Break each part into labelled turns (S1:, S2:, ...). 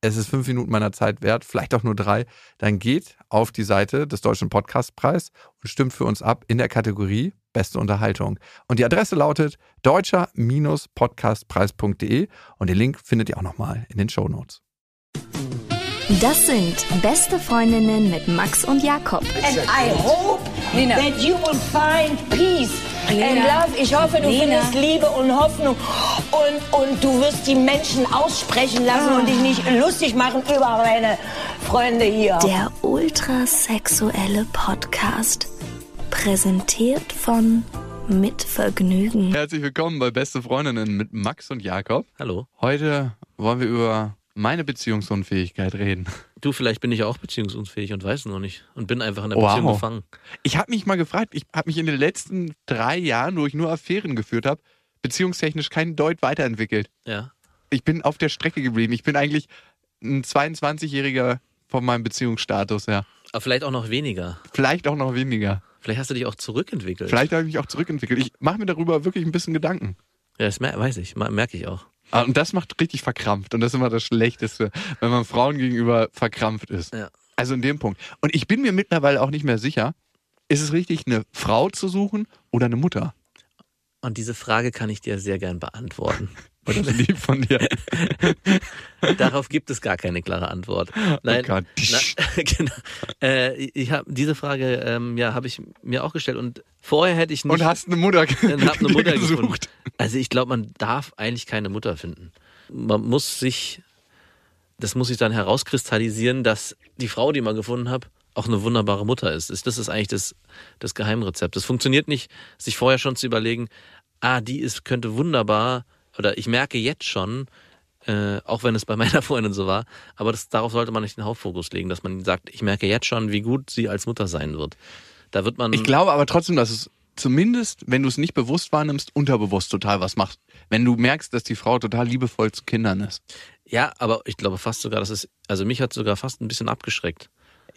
S1: es ist fünf Minuten meiner Zeit wert, vielleicht auch nur drei, dann geht auf die Seite des Deutschen Podcastpreis und stimmt für uns ab in der Kategorie Beste Unterhaltung. Und die Adresse lautet deutscher-podcastpreis.de und den Link findet ihr auch nochmal in den Show Notes.
S2: Das sind Beste Freundinnen mit Max und Jakob.
S3: And I hope
S4: Lena.
S3: that you will find peace and
S4: Lena.
S3: love. Ich hoffe, du
S4: Lena.
S3: findest Liebe und Hoffnung. Und, und du wirst die Menschen aussprechen lassen und dich nicht lustig machen über meine Freunde hier.
S2: Der ultrasexuelle Podcast. Präsentiert von Mit Vergnügen.
S1: Herzlich willkommen bei Beste Freundinnen mit Max und Jakob.
S5: Hallo.
S1: Heute wollen wir über meine Beziehungsunfähigkeit reden.
S5: Du, vielleicht bin ich auch beziehungsunfähig und weiß es noch nicht. Und bin einfach in der
S1: Wow.
S5: Beziehung gefangen.
S1: Ich habe mich mal gefragt, ich habe mich in den letzten drei Jahren, wo ich nur Affären geführt habe, beziehungstechnisch kein Deut weiterentwickelt.
S5: Ja.
S1: Ich bin auf der Strecke geblieben. Ich bin eigentlich ein 22-Jähriger von meinem Beziehungsstatus her.
S5: Aber vielleicht auch noch weniger.
S1: Vielleicht auch noch weniger.
S5: Vielleicht hast du dich auch zurückentwickelt.
S1: Vielleicht habe ich mich auch zurückentwickelt. Ich mache mir darüber wirklich ein bisschen Gedanken.
S5: Ja, das weiß ich, mer- merke ich auch.
S1: Ah, Und das macht richtig verkrampft. Und das ist immer das Schlechteste, wenn man Frauen gegenüber verkrampft ist.
S5: Ja.
S1: Also in dem Punkt. Und ich bin mir mittlerweile auch nicht mehr sicher, ist es richtig, eine Frau zu suchen oder eine Mutter?
S5: Und diese Frage kann ich dir sehr gern beantworten.
S1: Das lieb von dir.
S5: Darauf gibt es gar keine klare Antwort. Nein,
S1: Oh
S5: na, genau. Äh, ich habe diese Frage, ähm, ja, habe ich mir auch gestellt und vorher hätte ich nicht.
S1: Und hast eine Mutter,
S5: und hab eine Mutter
S1: gesucht.
S5: gefunden. Also ich glaube, man darf eigentlich keine Mutter finden. Man muss sich, das muss sich dann herauskristallisieren, dass die Frau, die man gefunden habe, auch eine wunderbare Mutter ist. Das ist eigentlich das, das Geheimrezept. Es funktioniert nicht, sich vorher schon zu überlegen, ah, die ist, könnte wunderbar, oder ich merke jetzt schon, äh, auch wenn es bei meiner Freundin so war, aber das, darauf sollte man nicht den Hauptfokus legen, dass man sagt, ich merke jetzt schon, wie gut sie als Mutter sein wird. Da wird man.
S1: Ich glaube aber trotzdem, dass es zumindest, wenn du es nicht bewusst wahrnimmst, unterbewusst total was macht. Wenn du merkst, dass die Frau total liebevoll zu Kindern ist.
S5: Ja, aber ich glaube fast sogar, dass es, also mich hat sogar fast ein bisschen abgeschreckt.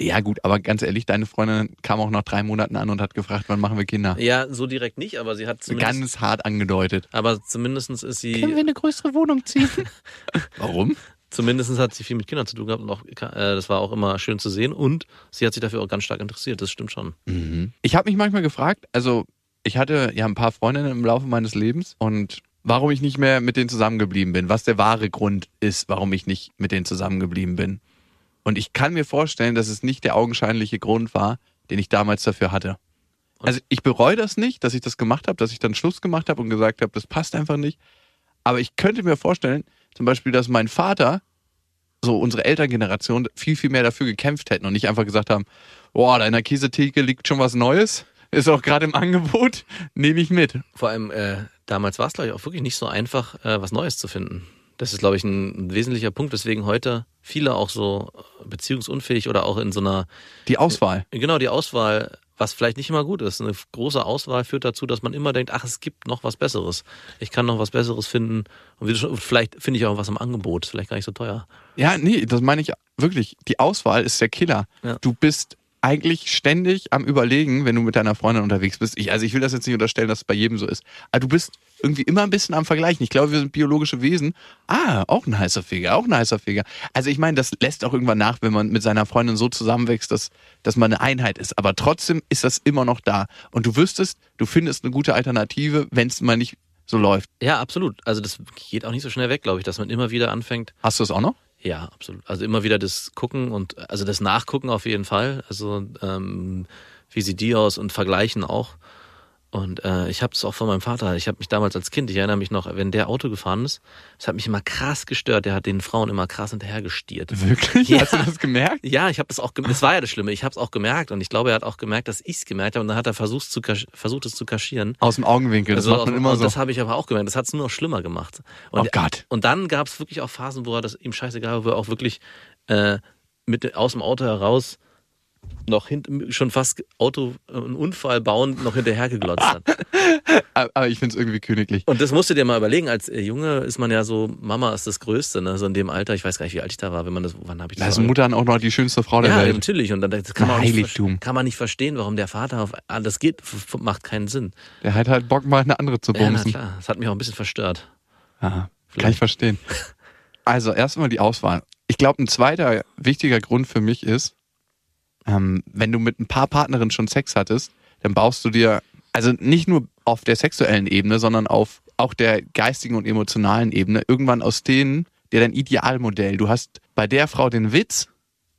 S1: Ja gut, aber ganz ehrlich, deine Freundin kam auch nach drei Monaten an und hat gefragt, wann machen wir Kinder?
S5: Ja, so direkt nicht, aber sie hat zumindest,
S1: Ganz hart angedeutet.
S5: aber zumindestens ist sie,
S1: eine größere Wohnung ziehen? Warum?
S5: zumindestens hat sie viel mit Kindern zu tun gehabt und auch, äh, das war auch immer schön zu sehen und sie hat sich dafür auch ganz stark interessiert, das stimmt schon.
S1: Ich habe mich manchmal gefragt, also ich hatte ja ein paar Freundinnen im Laufe meines Lebens und warum ich nicht mehr mit denen zusammengeblieben bin, was der wahre Grund ist, warum ich nicht mit denen zusammengeblieben bin. Und ich kann mir vorstellen, dass es nicht der augenscheinliche Grund war, den ich damals dafür hatte. Also ich bereue das nicht, dass ich das gemacht habe, dass ich dann Schluss gemacht habe und gesagt habe, das passt einfach nicht. Aber ich könnte mir vorstellen, zum Beispiel, dass mein Vater, so unsere Elterngeneration, viel, viel mehr dafür gekämpft hätten und nicht einfach gesagt haben, boah, da in der Käsetheke liegt schon was Neues, ist auch gerade im Angebot, nehme ich mit.
S5: Vor allem, äh, damals war es, glaube ich, auch wirklich nicht so einfach, äh, was Neues zu finden. Das ist, glaube ich, ein, wesentlicher Punkt, weswegen heute viele auch so beziehungsunfähig oder auch in so einer
S1: Die Auswahl.
S5: Genau, die Auswahl, was vielleicht nicht immer gut ist. Eine große Auswahl führt dazu, dass man immer denkt, ach, es gibt noch was Besseres. Ich kann noch was Besseres finden. Und vielleicht finde ich auch was im Angebot, vielleicht gar nicht so teuer.
S1: Ja, nee, das meine ich wirklich. Die Auswahl ist der Killer.
S5: Ja.
S1: Du bist eigentlich ständig am Überlegen, wenn du mit deiner Freundin unterwegs bist. Ich, also ich will das jetzt nicht unterstellen, dass es bei jedem so ist. Aber du bist irgendwie immer ein bisschen am Vergleichen. Ich glaube, wir sind biologische Wesen. Ah, auch ein heißer Feger, auch ein heißer Feger. Also ich meine, das lässt auch irgendwann nach, wenn man mit seiner Freundin so zusammenwächst, dass, dass man eine Einheit ist. Aber trotzdem ist das immer noch da. Und du wüsstest, du findest eine gute Alternative, wenn es mal nicht so läuft.
S5: Ja, absolut. Also das geht auch nicht so schnell weg, glaube ich, dass man immer wieder anfängt.
S1: Hast du es auch noch?
S5: Ja, absolut. Also immer wieder das Gucken und also das Nachgucken auf jeden Fall. Also ähm, wie sieht die aus und vergleichen auch. Und äh, ich habe es auch von meinem Vater. Ich habe mich damals als Kind, ich erinnere mich noch, wenn der Auto gefahren ist, das hat mich immer krass gestört. Der hat den Frauen immer krass hinterhergestiert.
S1: Wirklich?
S5: Ja.
S1: Hast du das gemerkt?
S5: Ja, ich habe das auch, das war ja das Schlimme. Ich habe es auch gemerkt und ich glaube, er hat auch gemerkt, dass ich es gemerkt habe und dann hat er versucht, zu versucht es zu kaschieren.
S1: Aus dem Augenwinkel. Das macht man immer so.
S5: das habe ich aber auch gemerkt. Das hat es nur noch schlimmer gemacht. Und,
S1: Oh Gott.
S5: Und dann gab es wirklich auch Phasen, wo er das ihm scheißegal war, wo er auch wirklich äh, mit aus dem Auto heraus noch hint, schon fast Auto, äh, einen Unfall bauend noch hinterher geglotzt hat.
S1: Aber ich finde es irgendwie königlich.
S5: Und das musst du dir mal überlegen. Als äh, Junge ist man ja so, Mama ist das Größte, ne? So in dem Alter. Ich weiß gar nicht, wie alt ich da war, wenn man das, wann habe ich
S1: Da
S5: das?
S1: ist Mutter dann auch noch die schönste Frau der
S5: ja,
S1: Welt.
S5: natürlich. Und dann das kann man, nicht,
S1: Heiligtum.
S5: ver- kann man nicht verstehen, warum der Vater auf, ah, das geht, macht keinen Sinn.
S1: Der hat halt Bock, mal eine andere zu
S5: Ja,
S1: bumsen.
S5: klar. Das hat mich auch ein bisschen verstört.
S1: Aha, kann ich verstehen. Also erstmal die Auswahl. Ich glaube, ein zweiter wichtiger Grund für mich ist, ähm, wenn du mit ein paar Partnerinnen schon Sex hattest, dann baust du dir, also nicht nur auf der sexuellen Ebene, sondern auf auch der geistigen und emotionalen Ebene, irgendwann aus denen dir dein Idealmodell. Du hast bei der Frau den Witz,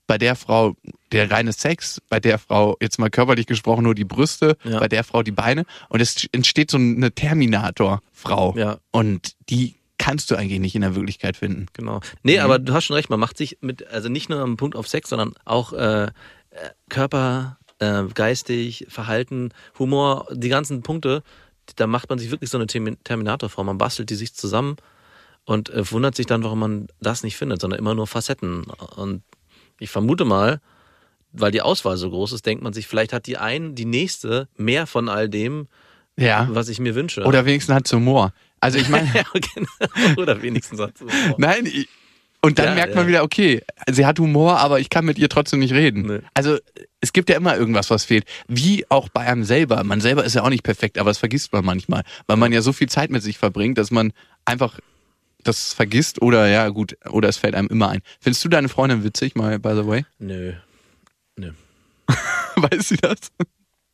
S1: bei der Frau der reine Sex, bei der Frau, jetzt mal körperlich gesprochen, nur die Brüste,
S5: Ja.
S1: bei der Frau die Beine. Und es entsteht so eine Terminator-Frau.
S5: Ja.
S1: Und die kannst du eigentlich nicht in der Wirklichkeit finden.
S5: Genau. Nee,
S1: Mhm.
S5: aber du hast schon recht, man macht sich mit, also nicht nur am Punkt auf Sex, sondern auch äh, Körper, äh, geistig, Verhalten, Humor, die ganzen Punkte, da macht man sich wirklich so eine Termin- Terminatorform. Man bastelt die sich zusammen und äh, wundert sich dann, warum man das nicht findet, sondern immer nur Facetten. Und ich vermute mal, weil die Auswahl so groß ist, denkt man sich, vielleicht hat die ein, die nächste mehr von all dem,
S1: Ja.
S5: was ich mir wünsche.
S1: Oder wenigstens hat Humor. Also ich meine,
S5: ja, genau. Oder wenigstens hat Humor.
S1: nein, ich, und dann
S5: Ja,
S1: merkt man
S5: ja.
S1: wieder, okay, sie hat Humor, aber ich kann mit ihr trotzdem nicht reden.
S5: Nee.
S1: Also es gibt ja immer irgendwas, was fehlt. Wie auch bei einem selber. Man selber ist ja auch nicht perfekt, aber das vergisst man manchmal, weil man ja so viel Zeit mit sich verbringt, dass man einfach das vergisst oder ja gut, oder es fällt einem immer ein. Findest du deine Freundin witzig, mal by the way?
S5: Nö. Nö.
S1: Weiß sie das?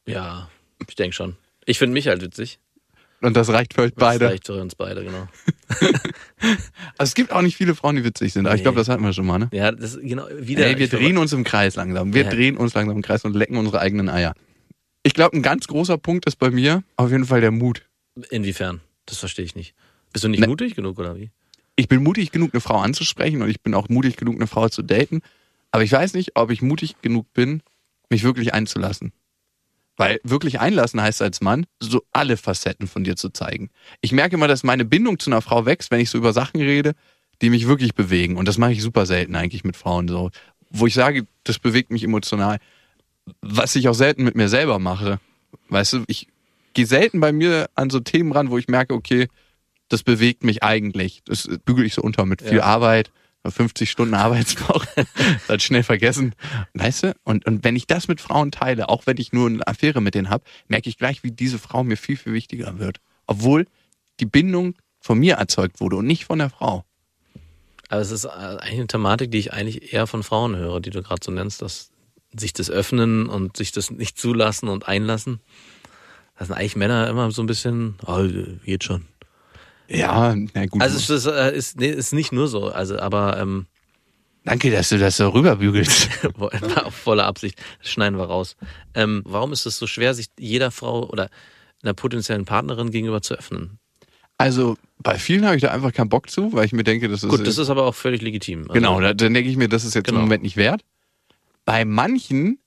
S5: Ja, ich denke schon. Ich finde mich halt witzig.
S1: Und das reicht für euch
S5: Das
S1: beide.
S5: reicht für uns beide, genau.
S1: Also es gibt auch nicht viele Frauen, die witzig sind, aber ich
S5: Nee.
S1: glaube, das hatten wir schon mal, ne?
S5: Ja, das genau wieder.
S1: Ey, wir
S5: ich-
S1: drehen uns im Kreis langsam. Wir
S5: Ja.
S1: drehen uns langsam im Kreis und lecken unsere eigenen Eier. Ich glaube, ein ganz großer Punkt ist bei mir auf jeden Fall der Mut.
S5: Inwiefern? Das verstehe ich nicht. Bist du nicht
S1: Ne.
S5: mutig genug oder wie?
S1: Ich bin mutig genug, eine Frau anzusprechen und ich bin auch mutig genug, eine Frau zu daten. Aber ich weiß nicht, ob ich mutig genug bin, mich wirklich einzulassen. Weil wirklich einlassen heißt als Mann, so alle Facetten von dir zu zeigen. Ich merke immer, dass meine Bindung zu einer Frau wächst, wenn ich so über Sachen rede, die mich wirklich bewegen. Und das mache ich super selten eigentlich mit Frauen so. Wo ich sage, das bewegt mich emotional. Was ich auch selten mit mir selber mache. Weißt du, ich gehe selten bei mir an so Themen ran, wo ich merke, okay, das bewegt mich eigentlich. Das bügel ich so unter mit viel
S5: Ja.
S1: Arbeit, 50 Stunden Arbeitswoche, das schnell vergessen. Weißt du? Und, und wenn ich das mit Frauen teile, auch wenn ich nur eine Affäre mit denen habe, merke ich gleich, wie diese Frau mir viel, viel wichtiger wird. Obwohl die Bindung von mir erzeugt wurde und nicht von der Frau.
S5: Aber es ist äh, eigentlich eine Thematik, die ich eigentlich eher von Frauen höre, die du gerade so nennst, dass sich das öffnen und sich das nicht zulassen und einlassen. Das sind eigentlich Männer immer so ein bisschen, oh, geht schon.
S1: Ja, na gut.
S5: Also es ist, äh, ist, nee, ist nicht nur so, also aber ähm,
S1: Danke, dass du das so rüberbügelst.
S5: auf voller Absicht, das schneiden wir raus. Ähm, warum ist es so schwer, sich jeder Frau oder einer potenziellen Partnerin gegenüber zu öffnen?
S1: Also bei vielen habe ich da einfach keinen Bock zu, weil ich mir denke, das ist
S5: Gut, das ist aber auch völlig legitim. Also,
S1: Genau, da, dann denke ich mir, das ist jetzt
S5: Genau.
S1: im Moment nicht wert. Bei manchen,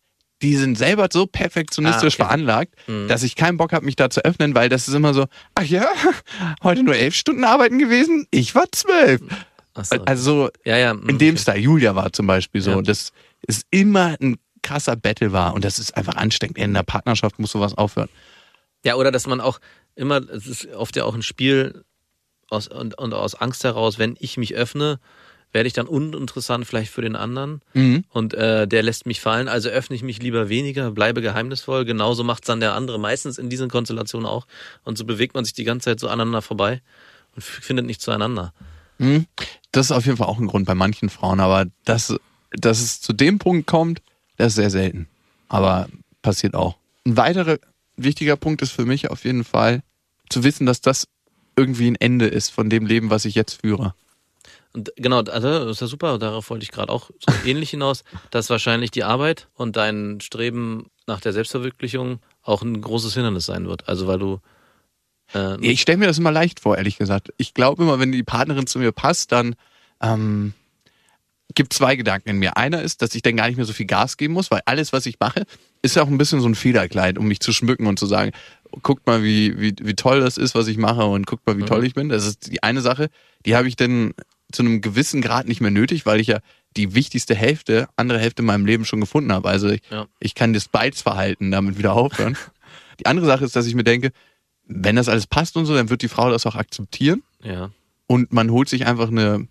S1: die sind selber so perfektionistisch
S5: Ah, okay.
S1: veranlagt,
S5: Mhm.
S1: dass ich keinen Bock habe, mich da zu öffnen, weil das ist immer so, ach ja, heute nur elf Stunden arbeiten gewesen, ich war zwölf.
S5: So.
S1: Also
S5: ja, ja.
S1: in dem Style, Julia war zum Beispiel so,
S5: Ja.
S1: dass es immer ein krasser Battle war und das ist einfach ansteckend. In der Partnerschaft muss sowas aufhören.
S5: Ja, oder dass man auch immer, es ist oft ja auch ein Spiel aus, und, und aus Angst heraus, wenn ich mich öffne, werde ich dann uninteressant vielleicht für den anderen
S1: Mhm.
S5: und äh, der lässt mich fallen, also öffne ich mich lieber weniger, bleibe geheimnisvoll. Genauso macht's dann der andere meistens in diesen Konstellationen auch. Und so bewegt man sich die ganze Zeit so aneinander vorbei und findet nicht zueinander.
S1: Mhm. Das ist auf jeden Fall auch ein Grund bei manchen Frauen, aber dass, dass es zu dem Punkt kommt, das ist sehr selten. Aber passiert auch. Ein weiterer wichtiger Punkt ist für mich auf jeden Fall zu wissen, dass das irgendwie ein Ende ist von dem Leben, was ich jetzt führe.
S5: Und genau, also das ist ja super, darauf wollte ich gerade auch so ähnlich hinaus, dass wahrscheinlich die Arbeit und dein Streben nach der Selbstverwirklichung auch ein großes Hindernis sein wird. Also weil du äh,
S1: Ich stelle mir das immer leicht vor, ehrlich gesagt. Ich glaube immer, wenn die Partnerin zu mir passt, dann ähm, gibt zwei Gedanken in mir. Einer ist, dass ich dann gar nicht mehr so viel Gas geben muss, weil alles, was ich mache, ist ja auch ein bisschen so ein Federkleid, um mich zu schmücken und zu sagen, guckt mal, wie, wie, wie toll das ist, was ich mache und guckt mal, wie
S5: Mhm.
S1: toll ich bin. Das ist die eine Sache, die habe ich dann zu einem gewissen Grad nicht mehr nötig, weil ich ja die wichtigste Hälfte, andere Hälfte in meinem Leben schon gefunden habe. Also ich,
S5: Ja.
S1: ich kann das Beizverhalten damit wieder aufhören. die andere Sache ist, dass ich mir denke, wenn das alles passt und so, dann wird die Frau das auch akzeptieren
S5: Ja.
S1: und man holt sich einfach eine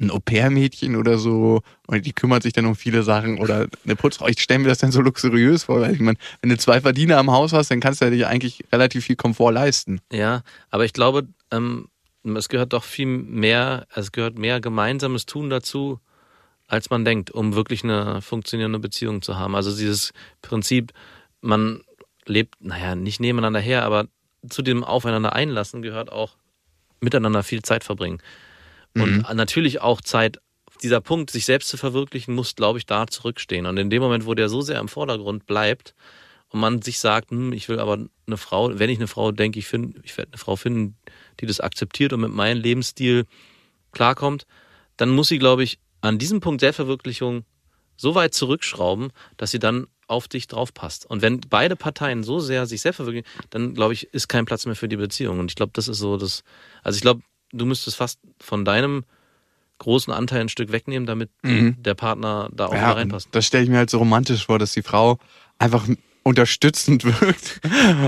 S1: ein Au-pair-Mädchen oder so und die kümmert sich dann um viele Sachen oder eine Putzfrau. Ich stelle mir das dann so luxuriös vor, weil ich meine, wenn du zwei Verdiener am Haus hast, dann kannst du ja dir eigentlich relativ viel Komfort leisten.
S5: Ja, aber ich glaube, ähm, es gehört doch viel mehr, es gehört mehr gemeinsames Tun dazu, als man denkt, um wirklich eine funktionierende Beziehung zu haben. Also dieses Prinzip, man lebt, naja, nicht nebeneinander her, aber zu dem Aufeinander einlassen gehört auch miteinander viel Zeit verbringen. Und natürlich auch Zeit, dieser Punkt, sich selbst zu verwirklichen, muss, glaube ich, da zurückstehen. Und in dem Moment, wo der so sehr im Vordergrund bleibt und man sich sagt, hm, ich will aber eine Frau, wenn ich eine Frau denke, ich finde, ich werde eine Frau finden, die das akzeptiert und mit meinem Lebensstil klarkommt, dann muss sie, glaube ich, an diesem Punkt Selbstverwirklichung so weit zurückschrauben, dass sie dann auf dich drauf passt. Und wenn beide Parteien so sehr sich selbst verwirklichen, dann glaube ich, ist kein Platz mehr für die Beziehung. Und ich glaube, das ist so das, also ich glaube, du müsstest fast von deinem großen Anteil ein Stück wegnehmen, damit die, der Partner da auch
S1: Ja,
S5: reinpasst.
S1: das stelle ich mir halt so romantisch vor, dass die Frau einfach unterstützend wirkt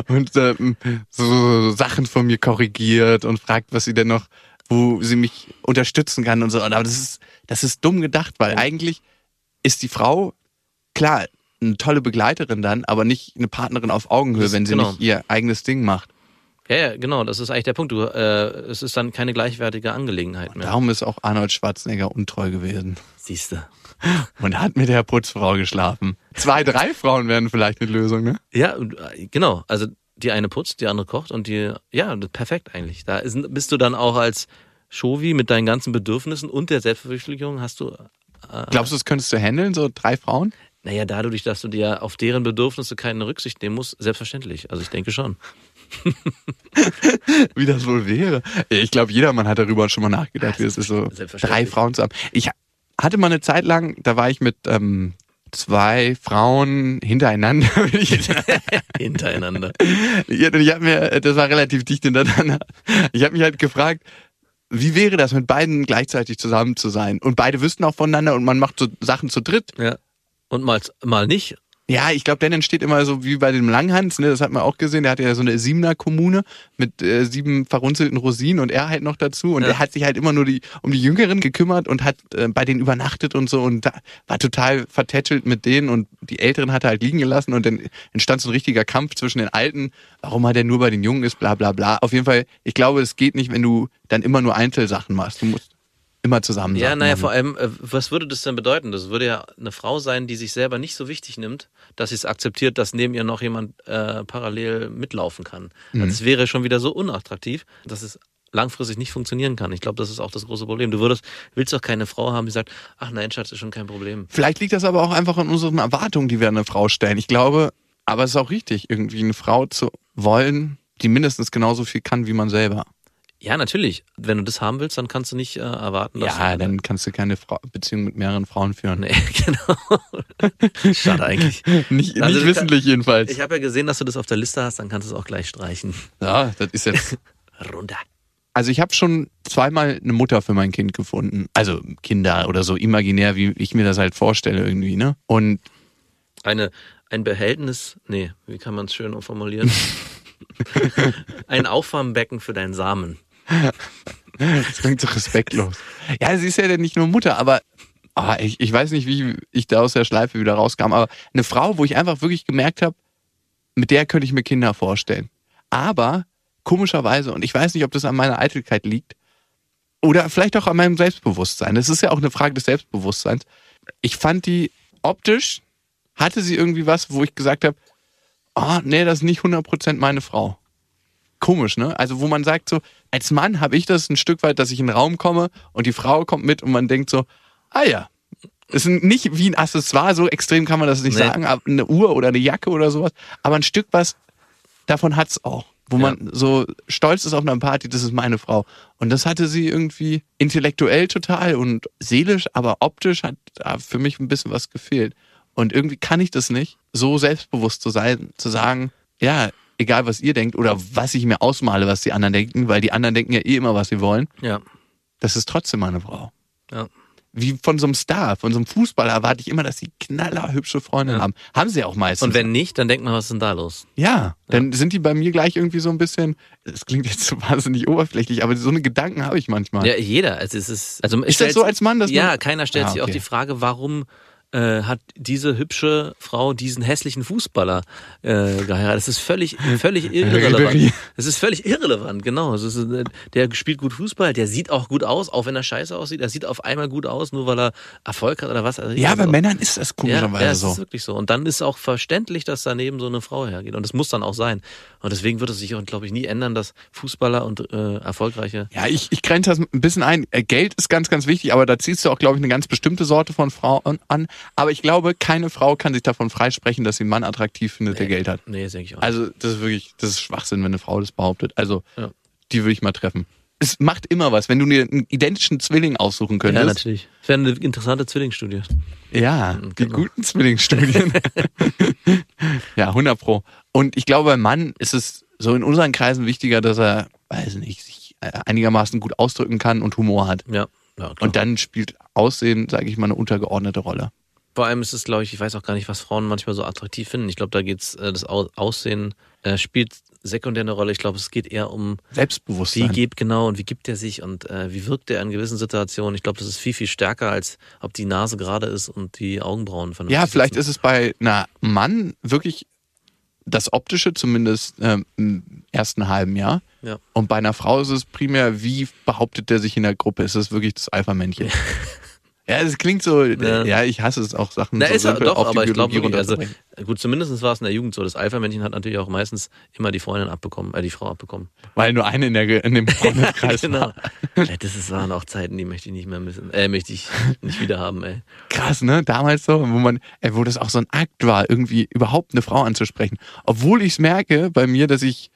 S1: und ähm, so Sachen von mir korrigiert und fragt, was sie denn noch, wo sie mich unterstützen kann und so. Aber das ist, das ist dumm gedacht, weil eigentlich ist die Frau, klar, eine tolle Begleiterin dann, aber nicht eine Partnerin auf Augenhöhe,
S5: Das-
S1: wenn sie
S5: genau.
S1: nicht ihr eigenes Ding macht.
S5: Ja, ja, genau, das ist eigentlich der Punkt. Du, äh, es ist dann keine gleichwertige Angelegenheit mehr.
S1: Darum ist auch Arnold Schwarzenegger untreu gewesen.
S5: Siehst du.
S1: Und hat mit der Putzfrau geschlafen. Zwei, drei Frauen wären vielleicht eine Lösung, ne?
S5: Ja, und, äh, genau. Also die eine putzt, die andere kocht und die, ja, perfekt eigentlich. Da ist, bist du dann auch als Shovi mit deinen ganzen Bedürfnissen und der Selbstverwirklichung hast du,
S1: Glaubst du, das könntest du handeln, so drei Frauen?
S5: naja, dadurch, dass du dir auf deren Bedürfnisse keine Rücksicht nehmen musst, selbstverständlich. Also ich denke schon.
S1: wie das wohl wäre. Ich glaube, jedermann hat darüber schon mal nachgedacht, wie es ist, so drei Frauen zu haben. Ich hatte mal eine Zeit lang, da war ich mit ähm, zwei Frauen hintereinander.
S5: Hintereinander.
S1: ich ich habe mir, das war relativ dicht hintereinander. Ich habe mich halt gefragt, wie wäre das, mit beiden gleichzeitig zusammen zu sein? Und beide wüssten auch voneinander und man macht so Sachen zu dritt.
S5: ja. Und mal, mal nicht.
S1: Ja, ich glaube, dann entsteht immer so wie bei dem Langhans, ne, das hat man auch gesehen, der hatte ja so eine Siebener Kommune mit äh, sieben verrunzelten Rosinen und er halt noch dazu und
S5: Ja.
S1: er hat sich halt immer nur die, um die Jüngeren gekümmert und hat äh, bei denen übernachtet und so und da, war total vertätschelt mit denen und die Älteren hat er halt liegen gelassen und dann entstand so ein richtiger Kampf zwischen den Alten, warum er denn nur bei den Jungen ist, bla bla bla. Auf jeden Fall, ich glaube, es geht nicht, wenn du dann immer nur Einzelsachen machst. Du musst immer zusammen
S5: Ja, naja, vor allem, äh, was würde das denn bedeuten? Das würde ja eine Frau sein, die sich selber nicht so wichtig nimmt, dass sie es akzeptiert, dass neben ihr noch jemand äh, parallel mitlaufen kann.
S1: Mhm.
S5: Also es wäre schon wieder so unattraktiv, dass es langfristig nicht funktionieren kann. Ich glaube, das ist auch das große Problem. Du würdest, willst doch keine Frau haben, die sagt, ach nein, Schatz, ist schon kein Problem.
S1: Vielleicht liegt das aber auch einfach an unseren Erwartungen, die wir an eine Frau stellen. Ich glaube, aber es ist auch richtig, irgendwie eine Frau zu wollen, die mindestens genauso viel kann wie man selber.
S5: Ja, natürlich. Wenn du das haben willst, dann kannst du nicht äh, erwarten, dass
S1: Ja, dann kannst du keine Frau Beziehung mit mehreren Frauen führen.
S5: Nee, genau. Schade eigentlich.
S1: Nicht,
S5: Also
S1: nicht
S5: du
S1: wissentlich jedenfalls.
S5: Ich habe ja gesehen, dass du das auf der Liste hast, dann kannst du es auch gleich streichen.
S1: ja, das ist jetzt.
S5: Runter.
S1: Also ich habe schon zweimal eine Mutter für mein Kind gefunden. Also Kinder oder so imaginär, wie ich mir das halt vorstelle irgendwie, ne? Und
S5: Eine, ein Behältnis, nee, wie kann man es schön formulieren? ein Auffangbecken für deinen Samen.
S1: Das klingt so respektlos. Ja, sie ist ja nicht nur Mutter, aber ah, ich, ich weiß nicht, wie ich da aus der Schleife wieder rauskam, aber eine Frau, wo ich einfach wirklich gemerkt habe, mit der könnte ich mir Kinder vorstellen. Aber komischerweise, und ich weiß nicht, ob das an meiner Eitelkeit liegt, oder vielleicht auch an meinem Selbstbewusstsein. Das ist ja auch eine Frage des Selbstbewusstseins. Ich fand die optisch, hatte sie irgendwie was, wo ich gesagt habe, ah, nee, das ist nicht 100% meine Frau komisch, ne? Also wo man sagt so, als Mann habe ich das ein Stück weit, dass ich in den Raum komme und die Frau kommt mit und man denkt so, ah ja, das ist nicht wie ein Accessoire, so extrem kann man das nicht
S5: Nee.
S1: sagen, aber eine Uhr oder eine Jacke oder sowas, aber ein Stück was, davon hat's auch. Wo
S5: Ja.
S1: man so stolz ist auf einer Party, das ist meine Frau. Und das hatte sie irgendwie intellektuell total und seelisch, aber optisch hat da für mich ein bisschen was gefehlt. Und irgendwie kann ich das nicht, so selbstbewusst zu sein, zu sagen, ja, egal was ihr denkt oder was ich mir ausmale, was die anderen denken, weil die anderen denken ja eh immer, was sie wollen,
S5: Ja,
S1: das ist trotzdem meine Frau.
S5: ja.
S1: wie von so einem Star, von so einem Fußballer erwarte ich immer, dass sie knallerhübsche Freundinnen haben. Haben sie auch meistens.
S5: Und wenn nicht, dann denkt man, was ist denn da los?
S1: Ja, dann sind die bei mir gleich irgendwie so ein bisschen, das klingt jetzt so wahnsinnig oberflächlich, aber so eine Gedanken habe ich manchmal.
S5: Ja, jeder. Also es ist, also
S1: Ist das so als Mann, dass
S5: Ja,
S1: man-
S5: keiner stellt
S1: Ah,
S5: sich auch
S1: okay.
S5: die Frage, warum äh, hat diese hübsche Frau diesen hässlichen Fußballer äh, geheiratet. Das ist völlig, völlig irrelevant. Das ist völlig irrelevant, genau. Ist, äh, der spielt gut Fußball, der sieht auch gut aus, auch wenn er scheiße aussieht. Er sieht auf einmal gut aus, nur weil er Erfolg hat oder was. Also,
S1: Ja, bei
S5: also,
S1: Männern ist das
S5: ja,
S1: komischerweise
S5: ja, es
S1: so.
S5: ist wirklich so. Und dann ist auch verständlich, dass daneben so eine Frau hergeht. Und das muss dann auch sein. Und deswegen wird es sich auch, glaube ich, nie ändern, dass Fußballer und äh, erfolgreiche
S1: Ja, ich, ich grenze das ein bisschen ein. Äh, Geld ist ganz, ganz wichtig, aber da ziehst du auch, glaube ich, eine ganz bestimmte Sorte von Frauen an. Aber ich glaube, keine Frau kann sich davon freisprechen, dass sie einen Mann attraktiv findet, der Geld hat.
S5: Nee, das denke ich auch.
S1: Also, das ist wirklich, das ist Schwachsinn, wenn eine Frau das behauptet. Also,
S5: Ja.
S1: die würde ich mal treffen. Es macht immer was, wenn du dir einen identischen Zwilling aussuchen
S5: ja,
S1: könntest.
S5: natürlich. Das wäre eine interessante Zwillingsstudie.
S1: Ja, die
S5: Genau.
S1: guten Zwillingsstudien. ja, 100 pro. Und ich glaube, beim Mann ist es so in unseren Kreisen wichtiger, dass er, weiß nicht, sich äh, einigermaßen gut ausdrücken kann und Humor hat.
S5: Ja, ja klar.
S1: Und dann spielt Aussehen, sage ich mal, eine untergeordnete Rolle.
S5: Vor allem ist es, glaube ich, ich weiß auch gar nicht, was Frauen manchmal so attraktiv finden. Ich glaube, da geht's, äh, das Au- Aussehen äh, spielt sekundär eine Rolle. Ich glaube, es geht eher um, wie
S1: Selbstbewusstsein.
S5: gibt genau und wie gibt er sich und äh, wie wirkt er in gewissen Situationen. Ich glaube, das ist viel, viel stärker, als ob die Nase gerade ist und die Augenbrauen vernünftig
S1: Ja, vielleicht
S5: sitzen.
S1: ist es bei einer Mann wirklich das Optische, zumindest ähm, im ersten halben Jahr.
S5: Ja.
S1: Und bei einer Frau ist es primär, wie behauptet der sich in der Gruppe? Ist es wirklich das Alpha-Männchen? Ja, es klingt so, ja.
S5: Ja.
S1: ich hasse es auch, Sachen
S5: Na,
S1: so
S5: ist er
S1: simpel
S5: doch,
S1: auf die
S5: aber ich glaube,
S1: Biologie
S5: also, gut, zumindest war es in der Jugend so. Das Alpha-Männchen hat natürlich auch meistens immer die Freundin abbekommen, äh, die Frau abbekommen.
S1: Weil nur eine in, der, in dem Freundeskreis
S5: genau.
S1: war.
S5: Ey, das ist, waren auch Zeiten, die möchte ich nicht mehr missen. Äh, möchte ich nicht wieder haben, ey.
S1: Krass, ne? Damals so, wo man, ey, wo das auch so ein Akt war, irgendwie überhaupt eine Frau anzusprechen. Obwohl ich es merke bei mir, dass ich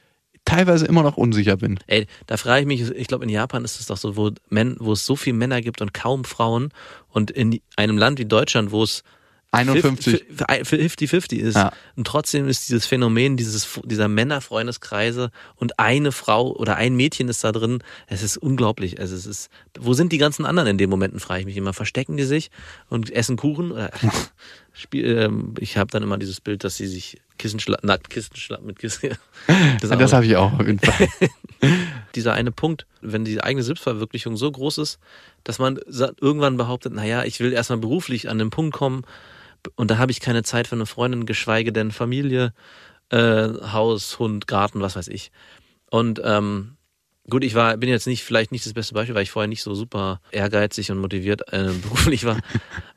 S1: teilweise immer noch unsicher bin.
S5: Ey, da frage ich mich, ich glaube in Japan ist es doch so, wo, Men, wo es so viele Männer gibt und kaum Frauen und in einem Land wie Deutschland, wo es
S1: 51.
S5: 50-50 ist.
S1: Ja.
S5: Und trotzdem ist dieses Phänomen dieses, dieser Männerfreundeskreise und eine Frau oder ein Mädchen ist da drin. Es ist unglaublich. Also es ist, wo sind die ganzen anderen in den Momenten, frage ich mich immer. Verstecken die sich und essen Kuchen? Spiel, ähm, ich habe dann immer dieses Bild, dass sie sich Kissen schla nackt Kissen schla mit Kissen.
S1: Das, das habe ich auch auf jeden Fall.
S5: dieser eine Punkt, wenn die eigene Selbstverwirklichung so groß ist, dass man irgendwann behauptet, naja, ich will erstmal beruflich an den Punkt kommen und da habe ich keine Zeit für eine Freundin, geschweige denn Familie, äh, Haus, Hund, Garten, was weiß ich. Und ähm, gut, ich war, bin jetzt nicht, vielleicht nicht das beste Beispiel, weil ich vorher nicht so super ehrgeizig und motiviert äh, beruflich war.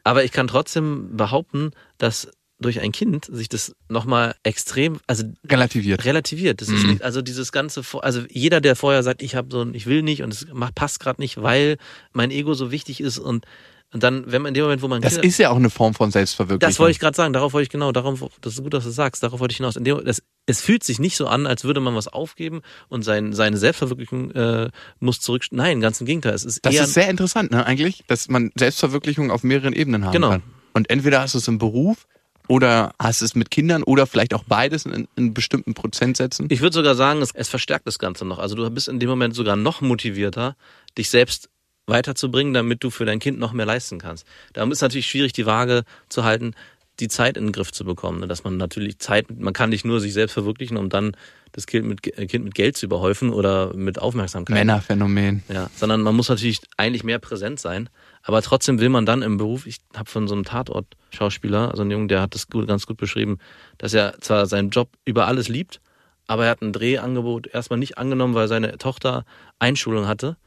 S5: Aber ich kann trotzdem behaupten, dass durch ein Kind sich das nochmal extrem, also
S1: Relativiert.
S5: relativiert. Das ist nicht, also dieses ganze, also jeder, der vorher sagt, ich habe so ein, ich will nicht und es macht, passt gerade nicht, weil mein Ego so wichtig ist und, und dann, wenn man in dem Moment, wo man
S1: Das
S5: Kinder,
S1: ist ja auch eine Form von Selbstverwirklichung.
S5: das wollte ich gerade sagen, darauf wollte ich genau, darum, das ist gut, dass du sagst, darauf wollte ich hinaus. In dem, das, es fühlt sich nicht so an, als würde man was aufgeben und sein, seine Selbstverwirklichung äh, muss zurück. Nein, ganz im Gegenteil. Es ist
S1: Das
S5: eher
S1: ist sehr interessant, ne, eigentlich, dass man Selbstverwirklichung auf mehreren Ebenen haben
S5: Genau.
S1: kann. Und entweder hast du es im Beruf oder hast es mit Kindern oder vielleicht auch beides in, in bestimmten Prozentsätzen.
S5: Ich würde sogar sagen, es, es verstärkt das Ganze noch. Also du bist in dem Moment sogar noch motivierter, dich selbst weiterzubringen, damit du für dein Kind noch mehr leisten kannst. Da ist natürlich schwierig, die Waage zu halten, die Zeit in den Griff zu bekommen. ne? Dass man natürlich Zeit, man kann nicht nur sich selbst verwirklichen, um dann das Kind mit, äh, kind mit Geld zu überhäufen oder mit Aufmerksamkeit.
S1: Männerphänomen.
S5: Ja, sondern man muss natürlich eigentlich mehr präsent sein. Aber trotzdem will man dann im Beruf, ich habe von so einem Tatort-Schauspieler, also einen Jungen, der hat das gut, ganz gut beschrieben, dass er zwar seinen Job über alles liebt, aber er hat ein Drehangebot erstmal nicht angenommen, weil seine Tochter Einschulung hatte.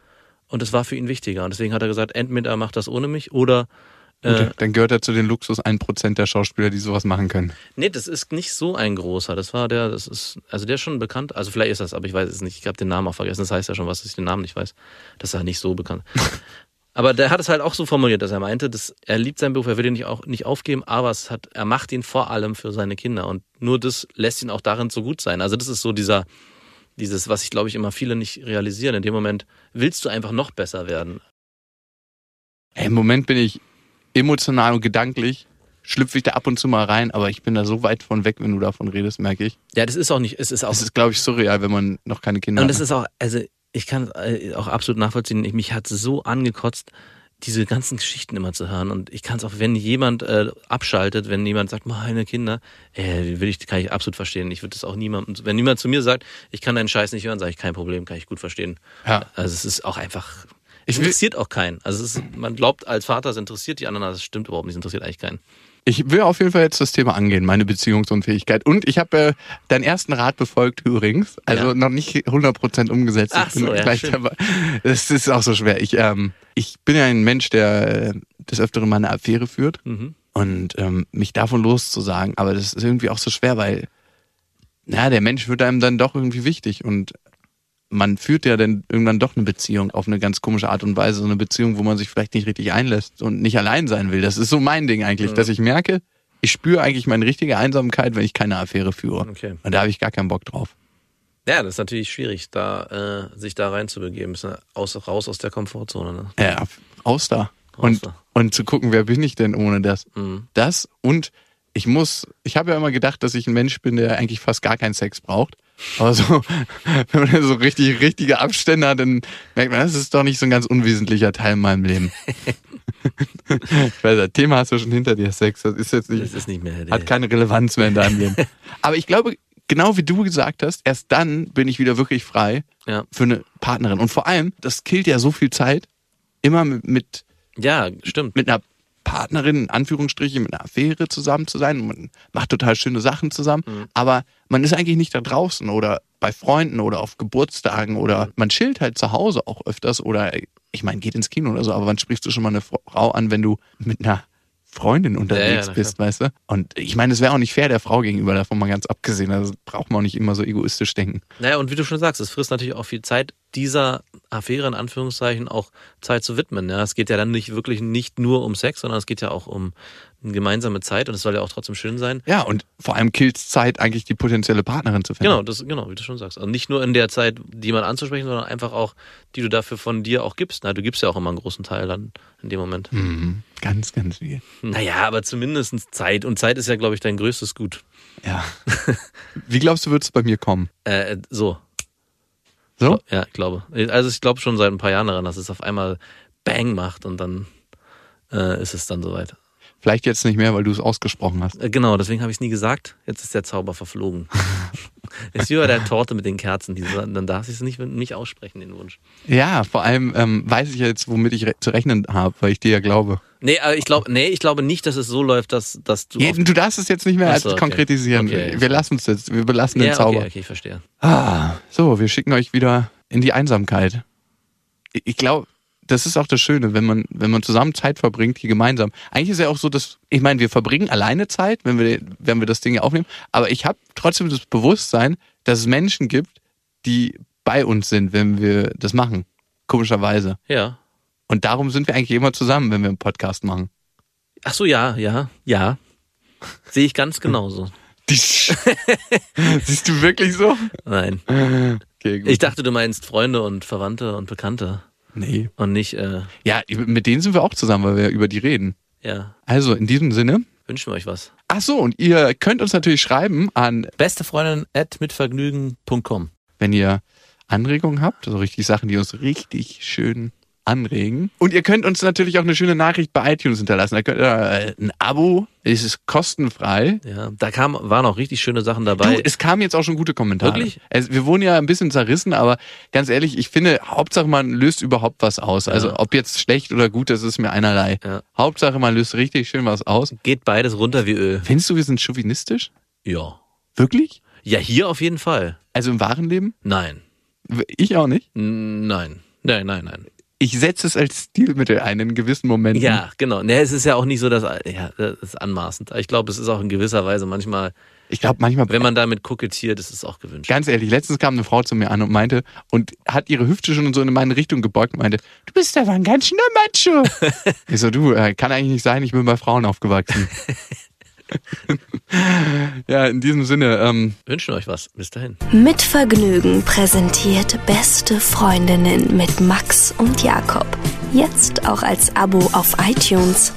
S5: Und das war für ihn wichtiger. Und deswegen hat er gesagt, entweder er macht das ohne mich oder
S1: Gut,
S5: äh,
S1: dann gehört er zu den Luxus 1% der Schauspieler, die sowas machen können.
S5: Nee, das ist nicht so ein großer. Das war der, das ist, also der ist schon bekannt. Also vielleicht ist das, aber ich weiß es nicht. Ich habe den Namen auch vergessen. Das heißt ja schon was, dass ich den Namen nicht weiß. Das ist ja nicht so bekannt. aber der hat es halt auch so formuliert, dass er meinte, dass er liebt seinen Beruf, er will ihn nicht, auch, nicht aufgeben, aber es hat, er macht ihn vor allem für seine Kinder. Und nur das lässt ihn auch darin so gut sein. Also das ist so dieser, dieses, was ich glaube ich immer viele nicht realisieren. In dem Moment willst du einfach noch besser werden.
S1: Ey, Im Moment bin ich emotional und gedanklich, schlüpfe ich da ab und zu mal rein, aber ich bin da so weit von weg, wenn du davon redest, merke ich.
S5: Ja, das ist auch nicht, es ist auch
S1: Das ist, glaube ich, surreal, wenn man noch keine Kinder
S5: Und
S1: hat.
S5: das ist auch, also ich kann äh, auch absolut nachvollziehen, ich, mich hat so angekotzt, diese ganzen Geschichten immer zu hören. Und ich kann es auch, wenn jemand äh, abschaltet, wenn jemand sagt, meine Kinder, äh, will ich, kann ich absolut verstehen. Ich würde das auch niemandem, wenn jemand zu mir sagt, ich kann deinen Scheiß nicht hören, sage ich, kein Problem, kann ich gut verstehen.
S1: Ja.
S5: Also es ist auch einfach,
S1: Ich
S5: es interessiert auch keinen. Also ist, man glaubt als Vater, es interessiert die anderen, aber es stimmt überhaupt nicht, es interessiert eigentlich keinen.
S1: Ich will auf jeden Fall jetzt das Thema angehen, meine Beziehungsunfähigkeit. Und ich habe äh, deinen ersten Rat befolgt übrigens. Also
S5: Ja.
S1: noch nicht 100% umgesetzt.
S5: Ach
S1: ich bin
S5: so, ja,
S1: gleich
S5: schön.
S1: dabei. Das ist auch so schwer. Ich, ähm, ich bin ja ein Mensch, der äh, des Öfteren mal eine Affäre führt.
S5: Mhm.
S1: Und ähm, mich davon loszusagen. Aber das ist irgendwie auch so schwer, weil na, der Mensch wird einem dann doch irgendwie wichtig. Und man führt ja dann irgendwann doch eine Beziehung auf eine ganz komische Art und Weise. So eine Beziehung, wo man sich vielleicht nicht richtig einlässt und nicht allein sein will. Das ist so mein Ding eigentlich, dass ich merke, ich spüre eigentlich meine richtige Einsamkeit, wenn ich keine Affäre führe.
S5: Okay.
S1: Und da habe ich gar keinen Bock drauf.
S5: Ja, das ist natürlich schwierig, da äh, sich da reinzubegeben, bisschen aus, raus aus der Komfortzone. Ne?
S1: Ja, raus da. Und,
S5: da.
S1: und zu gucken, wer bin ich denn ohne das?
S5: Mhm.
S1: Das und ich muss, ich habe ja immer gedacht, dass ich ein Mensch bin, der eigentlich fast gar keinen Sex braucht. Aber so, wenn man so richtig, richtige Abstände hat, dann merkt man, das ist doch nicht so ein ganz unwesentlicher Teil in meinem Leben. ich weiß, das Thema hast du schon hinter dir, Sex. Das ist jetzt
S5: Das
S1: nicht,
S5: ist nicht mehr.
S1: hat keine Relevanz mehr in deinem Leben. Aber ich glaube, genau wie du gesagt hast, erst dann bin ich wieder wirklich frei
S5: ja.
S1: für eine Partnerin. Und vor allem, das killt ja so viel Zeit, immer mit, mit
S5: ja, stimmt.
S1: mit einer Partnerin, in Anführungsstrichen, mit einer Affäre zusammen zu sein. Man macht total schöne Sachen zusammen,
S5: Mhm.
S1: aber man ist eigentlich nicht da draußen oder bei Freunden oder auf Geburtstagen oder
S5: Mhm.
S1: man chillt halt zu Hause auch öfters oder ich meine, geht ins Kino oder so, aber wann sprichst du schon mal eine Frau an, wenn du mit einer Freundin unterwegs
S5: na
S1: bist, weißt du? Und ich meine, es wäre auch nicht fair der Frau gegenüber, davon mal ganz abgesehen. Also braucht man auch nicht immer so egoistisch denken.
S5: Naja, und wie du schon sagst, es frisst natürlich auch viel Zeit, dieser Affäre in Anführungszeichen auch Zeit zu widmen. Ja, es geht ja dann nicht wirklich nicht nur um Sex, sondern es geht ja auch um eine gemeinsame Zeit und es soll ja auch trotzdem schön sein.
S1: Ja, und vor allem killt Zeit, eigentlich die potenzielle Partnerin zu finden.
S5: Genau, das, genau, wie du schon sagst. Und nicht nur in der Zeit, die man anzusprechen, sondern einfach auch, die du dafür von dir auch gibst. Na, du gibst ja auch immer einen großen Teil dann in dem Moment.
S1: Mhm. Ganz, ganz viel.
S5: Naja, aber zumindest Zeit. Und Zeit ist ja, glaube ich, dein größtes Gut.
S1: Ja. Wie glaubst du, wird es bei mir kommen?
S5: Äh, so.
S1: So?
S5: Ja, ich glaube. Also ich glaube schon seit ein paar Jahren daran, dass es auf einmal Bang macht und dann äh, ist es dann soweit.
S1: Vielleicht jetzt nicht mehr, weil du es ausgesprochen hast.
S5: Äh, genau, deswegen habe ich es nie gesagt. Jetzt ist der Zauber verflogen. ist wie bei der Torte mit den Kerzen. Die, dann darf ich es nicht, nicht aussprechen, den Wunsch.
S1: Ja, vor allem ähm, weiß ich jetzt, womit ich re zu rechnen habe, weil ich dir ja glaube.
S5: Nee, aber ich glaube, nee, ich glaube nicht, dass es so läuft, dass, dass du.
S1: Ja, du darfst es jetzt nicht mehr
S5: Ach
S1: als
S5: okay.
S1: konkretisieren.
S5: Okay.
S1: Wir lassen es jetzt. Wir belassen den
S5: ja,
S1: Zauber.
S5: okay, okay, ich verstehe.
S1: Ah, so, wir schicken euch wieder in die Einsamkeit. Ich glaube, das ist auch das Schöne, wenn man, wenn man zusammen Zeit verbringt, hier gemeinsam. Eigentlich ist ja auch so, dass, ich meine, wir verbringen alleine Zeit, wenn wir, wenn wir das Ding hier aufnehmen, aber ich habe trotzdem das Bewusstsein, dass es Menschen gibt, die bei uns sind, wenn wir das machen. Komischerweise.
S5: Ja.
S1: Und darum sind wir eigentlich immer zusammen, wenn wir einen Podcast machen.
S5: Ach so, ja, ja, ja. Sehe ich ganz genauso.
S1: Siehst du wirklich so?
S5: Nein.
S1: Okay, gut.
S5: Ich dachte, du meinst Freunde und Verwandte und Bekannte
S1: nee.
S5: und nicht, äh,
S1: Ja, mit denen sind wir auch zusammen, weil wir über die reden.
S5: ja.
S1: Also in diesem Sinne.
S5: Wünschen wir euch was.
S1: Ach so, und ihr könnt uns natürlich schreiben an,
S5: Beste Freundin at mitvergnügen.com.
S1: wenn ihr Anregungen habt, also richtig Sachen, die uns richtig schön anregen. Und ihr könnt uns natürlich auch eine schöne Nachricht bei iTunes hinterlassen. Da könnt ihr äh, ein Abo, es ist kostenfrei.
S5: Ja, da kam, waren auch richtig schöne Sachen dabei.
S1: Du, es kamen jetzt auch schon gute Kommentare.
S5: Wirklich?
S1: Es, wir wurden ja ein bisschen zerrissen, aber ganz ehrlich, ich finde, Hauptsache man löst überhaupt was aus. Also ob jetzt schlecht oder gut, das ist mir einerlei.
S5: Ja.
S1: Hauptsache man löst richtig schön was aus.
S5: Geht beides runter wie Öl.
S1: Findest du, wir sind chauvinistisch?
S5: Ja.
S1: Wirklich?
S5: Ja, hier auf jeden Fall.
S1: Also im wahren Leben?
S5: Nein.
S1: Ich auch nicht.
S5: Nein. Nein, nein, nein.
S1: Ich setze es als Stilmittel ein in gewissen Momenten.
S5: Ja, genau. Ne, es ist ja auch nicht so, dass, ja, das ist anmaßend. Ich glaube, es ist auch in gewisser Weise manchmal,
S1: Ich glaube manchmal,
S5: wenn man damit kokettiert, ist es auch gewünscht.
S1: ganz ehrlich, letztens kam eine Frau zu mir an und meinte, und hat ihre Hüfte schon so in meine Richtung gebeugt und meinte, du bist aber ein ganz schöner Macho. ich so, du, äh, kann eigentlich nicht sein, ich bin bei Frauen aufgewachsen. ja, in diesem Sinne, ähm,
S5: Wünschen euch was. Bis dahin.
S2: Mit Vergnügen präsentiert Beste Freundinnen mit Max und Jakob. Jetzt auch als Abo auf iTunes.